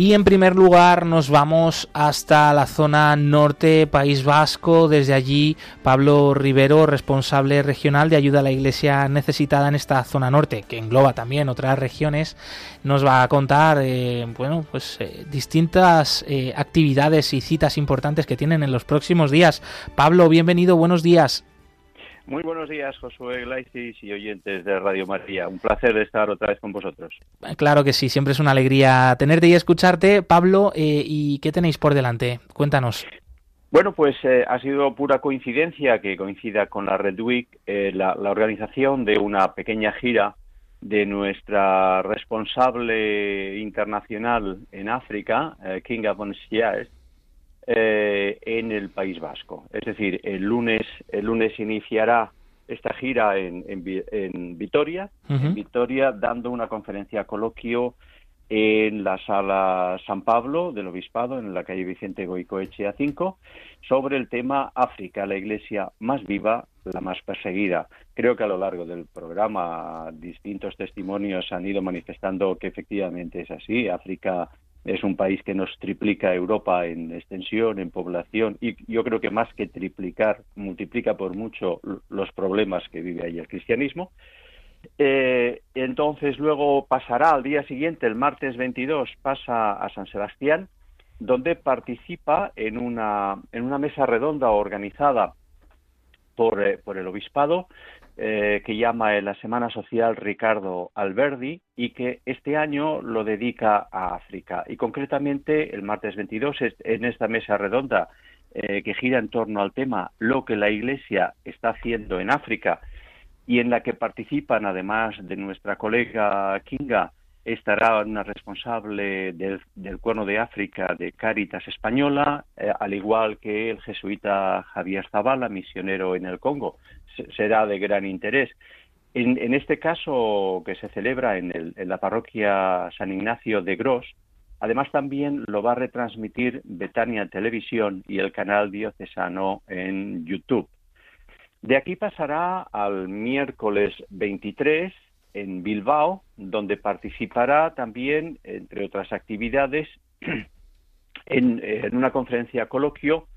Y en primer lugar nos vamos hasta la zona norte, País Vasco. Desde allí, Pablo Rivero, responsable regional de ayuda a la iglesia necesitada en esta zona norte, que engloba también otras regiones, nos va a contar eh, bueno, pues, eh, distintas eh, actividades y citas importantes que tienen en los próximos días. Pablo, bienvenido, buenos días. Muy buenos días, Josué Glaicis y oyentes de Radio María. Un placer estar otra vez con vosotros. Claro que sí, siempre es una alegría tenerte y escucharte. Pablo, eh, ¿y qué tenéis por delante? Cuéntanos. Bueno, pues eh, ha sido pura coincidencia que coincida con la Red Week eh, la, organización de una pequeña gira de nuestra responsable internacional en África, eh, Kinga von eh, en el País Vasco. Es decir, el lunes, el lunes iniciará esta gira en, en, Vitoria, en Vitoria, dando una conferencia coloquio en la sala San Pablo del Obispado, en la calle Vicente Goicoechea 5, sobre el tema África, la iglesia más viva, la más perseguida. Creo que a lo largo del programa distintos testimonios han ido manifestando que efectivamente es así. África es un país que nos triplica Europa en extensión, en población, y yo creo que más que triplicar, multiplica por mucho los problemas que vive ahí el cristianismo. Eh, entonces luego pasará al día siguiente, el martes 22, pasa a San Sebastián, donde participa en una, en una mesa redonda organizada por, eh, por el obispado eh, que llama la Semana Social Ricardo Alberdi y que este año lo dedica a África. Y concretamente el martes 22 en esta mesa redonda que gira en torno al tema lo que la Iglesia está haciendo en África y en la que participan, además de nuestra colega Kinga, estará una responsable del, Cuerno de África de Cáritas Española, eh, al igual que el jesuita Javier Zavala, misionero en el Congo. será de gran interés. En, este caso, que se celebra en, en, la parroquia San Ignacio de Gros, además también lo va a retransmitir Betania Televisión y el canal diocesano en YouTube. De aquí pasará al miércoles 23 en Bilbao, donde participará también, entre otras actividades, en, una conferencia coloquio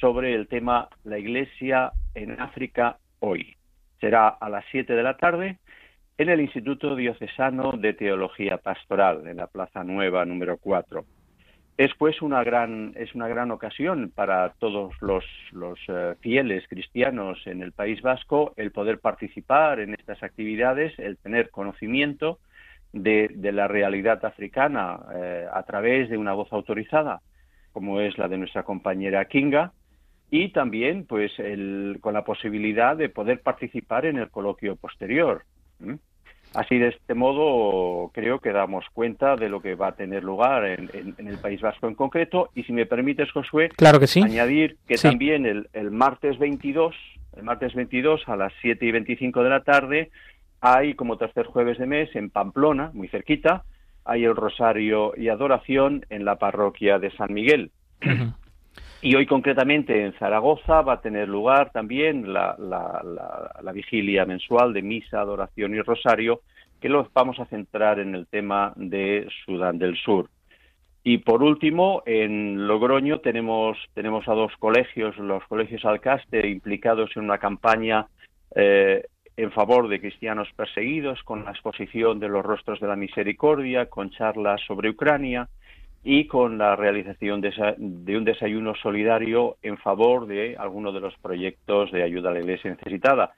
sobre el tema La Iglesia en África hoy. Será a las 7 de la tarde en el Instituto Diocesano de Teología Pastoral, en la Plaza Nueva número 4 es pues una gran es una gran ocasión para todos los, eh, fieles cristianos en el País Vasco el poder participar en estas actividades, el tener conocimiento de, de la realidad africana eh, a través de una voz autorizada, como es la de nuestra compañera Kinga, y también pues el, con la posibilidad de poder participar en el coloquio posterior. Así de este modo creo que damos cuenta de lo que va a tener lugar en, el País Vasco en concreto. Y si me permites Josué claro que sí. añadir que también el, el, martes 22 el martes 22 a las 7 y 25 de la tarde hay como tercer jueves de mes en Pamplona muy cerquita hay el rosario y adoración en la parroquia de San Miguel y hoy concretamente en Zaragoza va a tener lugar también la, vigilia mensual de misa, adoración y rosario, que lo vamos a centrar en el tema de Sudán del Sur. Y por último, en Logroño tenemos, tenemos a dos colegios, los colegios Alcaste, implicados en una campaña eh, en favor de cristianos perseguidos, con la exposición de los rostros de la misericordia, con charlas sobre Ucrania, y con la realización de, un desayuno solidario en favor de algunos de los proyectos de ayuda a la Iglesia necesitada.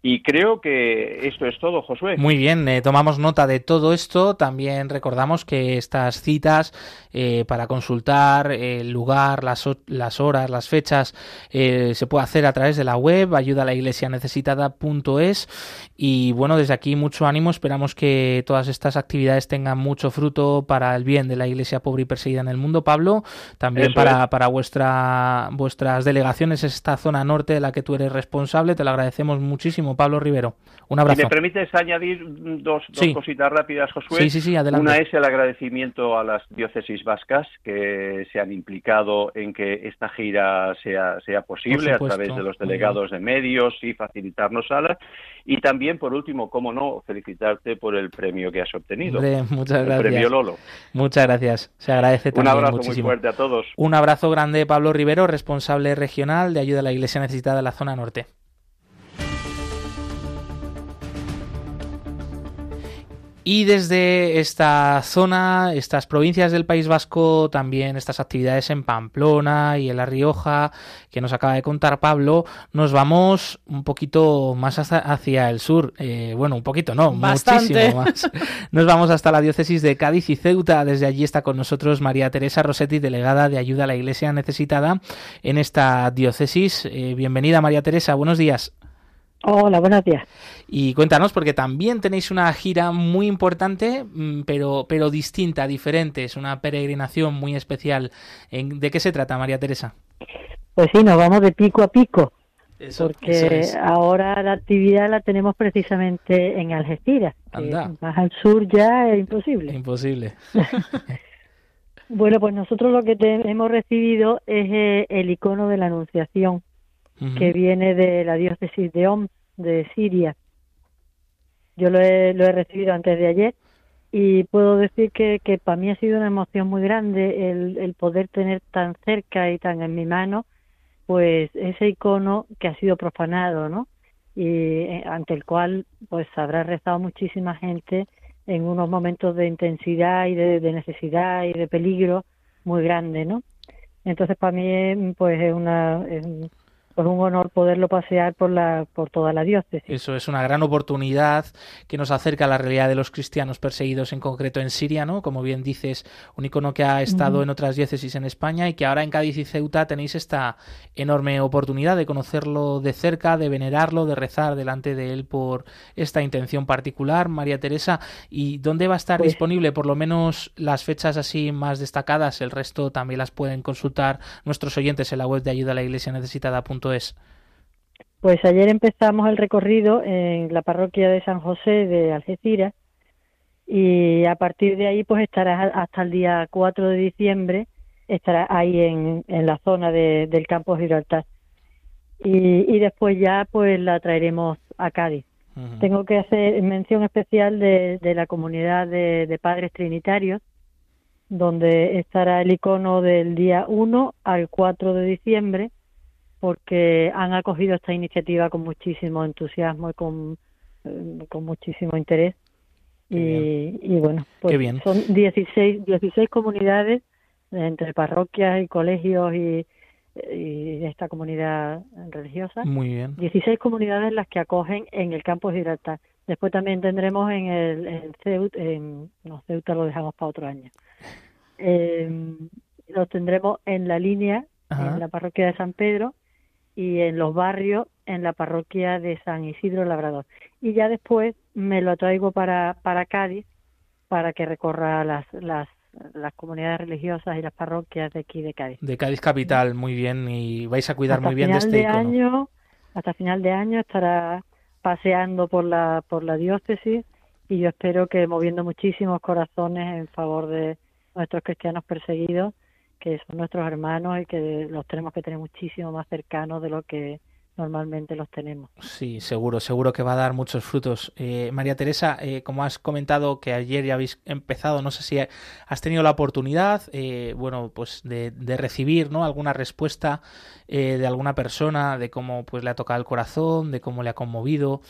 Y creo que esto es todo, Josué. Muy bien, eh, tomamos nota de todo esto. También recordamos que estas citas eh, para consultar el lugar, las, las horas, las fechas, eh, se puede hacer a través de la web ayuda a la iglesia necesitada.es. Y bueno, desde aquí mucho ánimo. Esperamos que todas estas actividades tengan mucho fruto para el bien de la iglesia pobre y perseguida en el mundo, Pablo. También para, para vuestra, vuestras delegaciones, esta zona norte de la que tú eres responsable. Te lo agradecemos muchísimo Pablo Rivero. Un abrazo. Si me permites añadir dos, cositas rápidas, Josué. Sí, sí, sí, adelante. Una es el agradecimiento a las diócesis vascas que se han implicado en que esta gira sea, sea posible a través de los delegados de medios y facilitarnos salas. Y también, por último, cómo no, felicitarte por el premio que has obtenido. muchas gracias. Premio Lolo. Muchas gracias. Se agradece también Un abrazo muy fuerte a todos. Un abrazo grande, Pablo Rivero, responsable regional de ayuda a la Iglesia necesitada de la zona norte. Y desde esta zona, estas provincias del País Vasco, también estas actividades en Pamplona y en La Rioja, que nos acaba de contar Pablo, nos vamos un poquito más hacia, el sur. Eh, bueno, un poquito, no, muchísimo más. Nos vamos hasta la diócesis de Cádiz y Ceuta. Desde allí está con nosotros María Teresa Rossetti, delegada de ayuda a la Iglesia necesitada en esta diócesis. Eh, bienvenida, María Teresa. Buenos días. Hola, buenos días. Y cuéntanos, porque también tenéis una gira muy importante, mm, pero, pero distinta, diferente, es una peregrinación muy especial. ¿De qué se trata, María Teresa? Pues sí, nos vamos de pico a pico, porque ahora la actividad la tenemos precisamente en Algeciras, más al sur ya es imposible. Imposible. bueno, pues nosotros lo que hemos recibido es eh, el icono de la Anunciación que viene de la diócesis de Homs, de Siria. Yo lo he, lo he recibido antes de ayer y puedo decir que, que para mí ha sido una emoción muy grande el, el poder tener tan cerca y tan en mi mano pues ese icono que ha sido profanado, ¿no? Y eh, ante el cual pues habrá rezado muchísima gente en unos momentos de intensidad y de, de necesidad y de peligro muy grande, ¿no? Entonces para mí pues es una pues un honor poderlo pasear por, la, por toda la diócesis. Eso es una gran oportunidad que nos acerca a la realidad de los cristianos perseguidos en concreto en Siria, ¿no? Como bien dices, un icono que ha estado en otras diócesis en España y que ahora en Cádiz y Ceuta tenéis esta enorme oportunidad de conocerlo de cerca, de venerarlo, de rezar delante de él por esta intención particular, María Teresa. ¿Y dónde va a estar pues disponible? Por lo menos las fechas así más destacadas, el resto también las pueden consultar nuestros oyentes en la web de ayuda a la iglesia necesitada es? Pues ayer empezamos el recorrido en la parroquia de San José de Algeciras y a partir de ahí pues estará hasta el día 4 de diciembre, estará ahí en, en la zona del campo Gibraltar. Y, y, después ya pues la traeremos a Cádiz. Tengo que hacer mención especial de, de la comunidad de, de, padres trinitarios, donde estará el icono del día 1 al 4 de diciembre porque han acogido esta iniciativa con muchísimo entusiasmo y con, eh, con muchísimo interés. Y, y, bueno, pues son 16, 16 comunidades entre parroquias y colegios y, y esta comunidad religiosa. Muy bien. 16 comunidades las que acogen en el campo Gibraltar. Después también tendremos en el en Ceuta, en, no, Ceuta lo dejamos para otro año. Eh, los tendremos en la línea, en la parroquia de San Pedro, y en los barrios en la parroquia de San Isidro Labrador. Y ya después me lo traigo para, para Cádiz para que recorra las, las, las comunidades religiosas y las parroquias de aquí de Cádiz. De Cádiz capital, muy bien, y vais a cuidar muy bien de este de año Hasta final de año estará paseando por la, por la diócesis y yo espero que moviendo muchísimos corazones en favor de nuestros cristianos perseguidos que son nuestros hermanos y que los tenemos que tener muchísimo más cercanos de lo que normalmente los tenemos. Sí, seguro, seguro que va a dar muchos frutos. Eh, María Teresa, eh, como has comentado que ayer ya habéis empezado, no sé si has tenido la oportunidad, eh, bueno, pues de, recibir, ¿no? Alguna respuesta de alguna persona de cómo pues le ha tocado el corazón, de cómo le ha conmovido,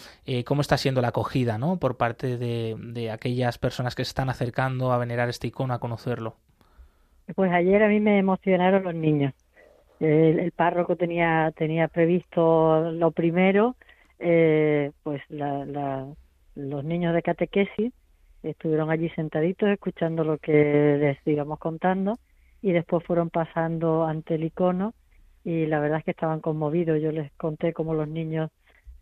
cómo está siendo la acogida, ¿no? Por parte de, de aquellas personas que se están acercando a venerar este icono, a conocerlo. Pues ayer a mí me emocionaron los niños. El, párroco tenía tenía previsto lo primero, eh, pues los niños de catequesis estuvieron allí sentaditos escuchando lo que les íbamos contando y después fueron pasando ante el icono y la verdad es que estaban conmovidos. Yo les conté cómo los niños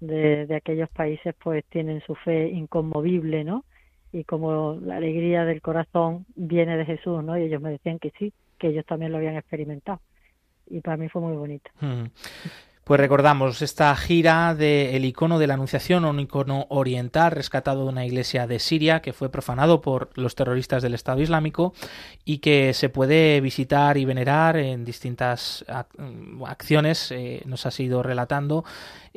de, de aquellos países pues tienen su fe inconmovible, ¿no? Y como la alegría del corazón viene de Jesús, ¿no? Y ellos me decían que sí, que ellos también lo habían experimentado. Y para mí fue muy bonito. Pues recordamos esta gira del icono de la Anunciación, un icono oriental rescatado de una iglesia de Siria que fue profanado por los terroristas del Estado Islámico y que se puede visitar y venerar en distintas acciones, eh, nos ha sido relatando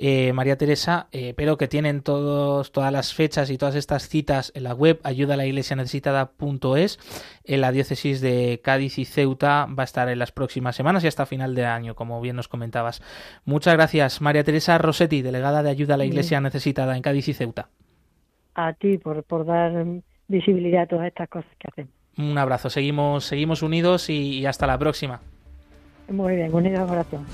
eh, María Teresa, eh, pero que tienen todos, todas las fechas y todas estas citas en la web ayuda a la iglesia necesitada.es. En la diócesis de Cádiz y Ceuta va a estar en las próximas semanas y hasta final de año, como bien nos comentabas. Muchas gracias, María Teresa Rossetti, delegada de ayuda a la iglesia necesitada en Cádiz y Ceuta. A ti por, por dar visibilidad a todas estas cosas que hacemos. Un abrazo, seguimos, seguimos unidos y, hasta la próxima. Muy bien, unidos oración.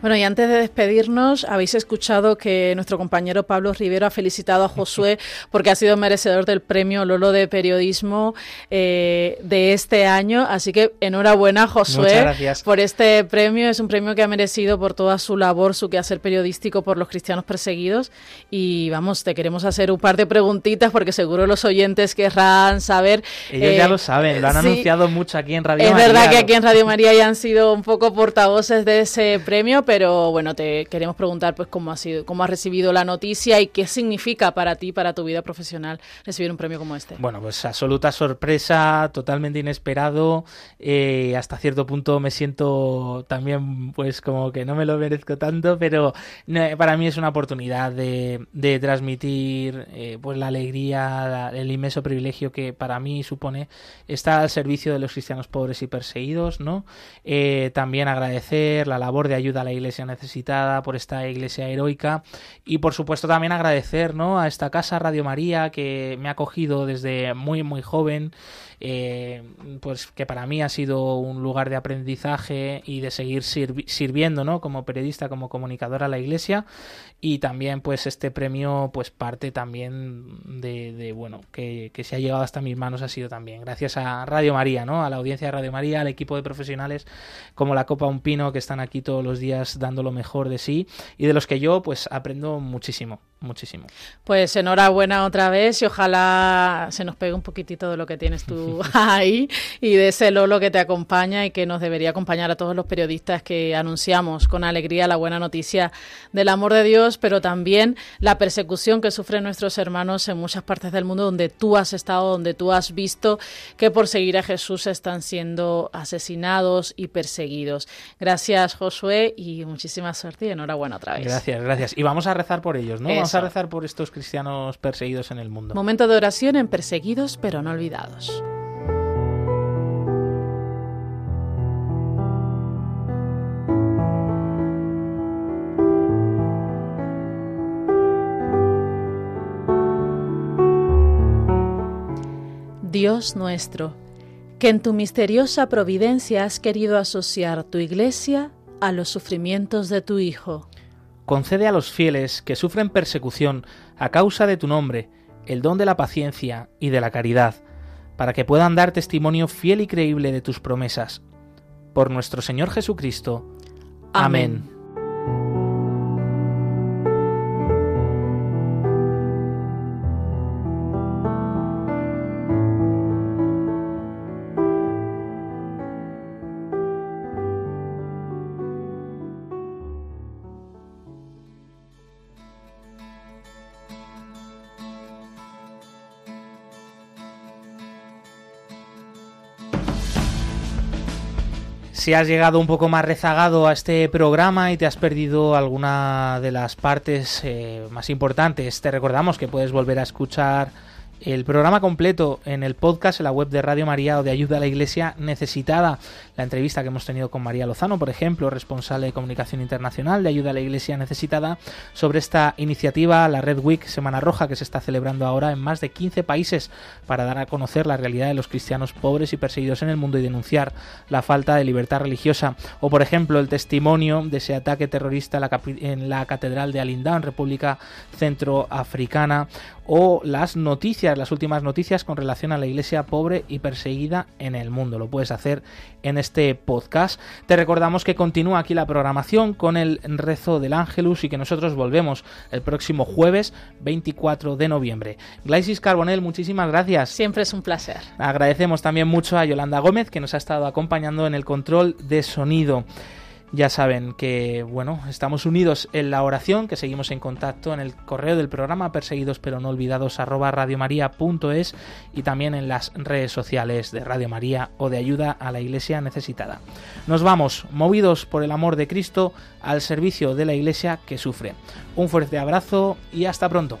Bueno, y antes de despedirnos, habéis escuchado que nuestro compañero Pablo Rivero ha felicitado a Josué porque ha sido merecedor del premio Lolo de Periodismo eh, de este año. Así que enhorabuena, Josué, por este premio. Es un premio que ha merecido por toda su labor, su quehacer periodístico por los cristianos perseguidos. Y vamos, te queremos hacer un par de preguntitas porque seguro los oyentes querrán saber. Ellos ya eh, lo saben, lo han anunciado mucho aquí en Radio María. Es verdad que aquí en Radio María ya han sido un poco portavoces de ese premio pero bueno, te queremos preguntar pues cómo ha sido, cómo has recibido la noticia y qué significa para ti, para tu vida profesional, recibir un premio como este. Bueno, pues absoluta sorpresa, totalmente inesperado. Eh, hasta cierto punto me siento también pues como que no me lo merezco tanto, pero para mí es una oportunidad de, transmitir eh, pues la alegría, el inmenso privilegio que para mí supone estar al servicio de los cristianos pobres y perseguidos, ¿no? Eh, también agradecer la labor de ayuda a la iglesia necesitada, por esta iglesia heroica y por supuesto también agradecer ¿no? a esta casa Radio María que me ha acogido desde muy muy joven eh, pues que para mí ha sido un lugar de aprendizaje y de seguir sirviendo, ¿no? Como periodista, como comunicadora a la Iglesia y también pues este premio pues parte también de, bueno que, se ha llegado hasta mis manos ha sido también gracias a Radio María, ¿no? A la audiencia de Radio María, al equipo de profesionales como la Copa Un Pino que están aquí todos los días dando lo mejor de sí y de los que yo pues aprendo muchísimo muchísimo. Pues enhorabuena otra vez y ojalá se nos pegue un poquitito de lo que tienes tú ahí y de ese Lolo que te acompaña y que nos debería acompañar a todos los periodistas que anunciamos con alegría la buena noticia del amor de Dios, pero también la persecución que sufren nuestros hermanos en muchas partes del mundo donde tú has estado, donde tú has visto que por seguir a Jesús están siendo asesinados y perseguidos. Gracias Josué y muchísima suerte y enhorabuena otra vez. Gracias, gracias. Y vamos a rezar por ellos, ¿no? A rezar por estos cristianos perseguidos en el mundo. Momento de oración en Perseguidos pero no olvidados. Dios nuestro, que en tu misteriosa providencia has querido asociar tu iglesia a los sufrimientos de tu Hijo concede a los fieles que sufren persecución a causa de tu nombre el don de la paciencia y de la caridad, para que puedan dar testimonio fiel y creíble de tus promesas. Por nuestro Señor Jesucristo. Amén. Si has llegado un poco más rezagado a este programa y te has perdido alguna de las partes eh, más importantes, te recordamos que puedes volver a escuchar el programa completo en el podcast, en la web de Radio María o de Ayuda a la Iglesia Necesitada. La entrevista que hemos tenido con María Lozano, por ejemplo, responsable de comunicación internacional de Ayuda a la Iglesia Necesitada, sobre esta iniciativa, la Red Week Semana Roja, que se está celebrando ahora en más de 15 países para dar a conocer la realidad de los cristianos pobres y perseguidos en el mundo y denunciar la falta de libertad religiosa. O, por ejemplo, el testimonio de ese ataque terrorista en la, Catedral de Alindán, República Centroafricana, o las noticias, las últimas noticias con relación a la iglesia pobre y perseguida en el mundo. Lo puedes hacer en este podcast. Te recordamos que continúa aquí la programación con el rezo del Ángelus y que nosotros volvemos el próximo jueves 24 de noviembre. Glaisis Carbonel, muchísimas gracias. Siempre es un placer. Agradecemos también mucho a Yolanda Gómez que nos ha estado acompañando en el control de sonido. Ya saben que, bueno, estamos unidos en la oración, que seguimos en contacto en el correo del programa perseguidos pero no olvidados radiomaria.es y también en las redes sociales de Radio María o de ayuda a la iglesia necesitada. Nos vamos, movidos por el amor de Cristo, al servicio de la iglesia que sufre. Un fuerte abrazo y hasta pronto.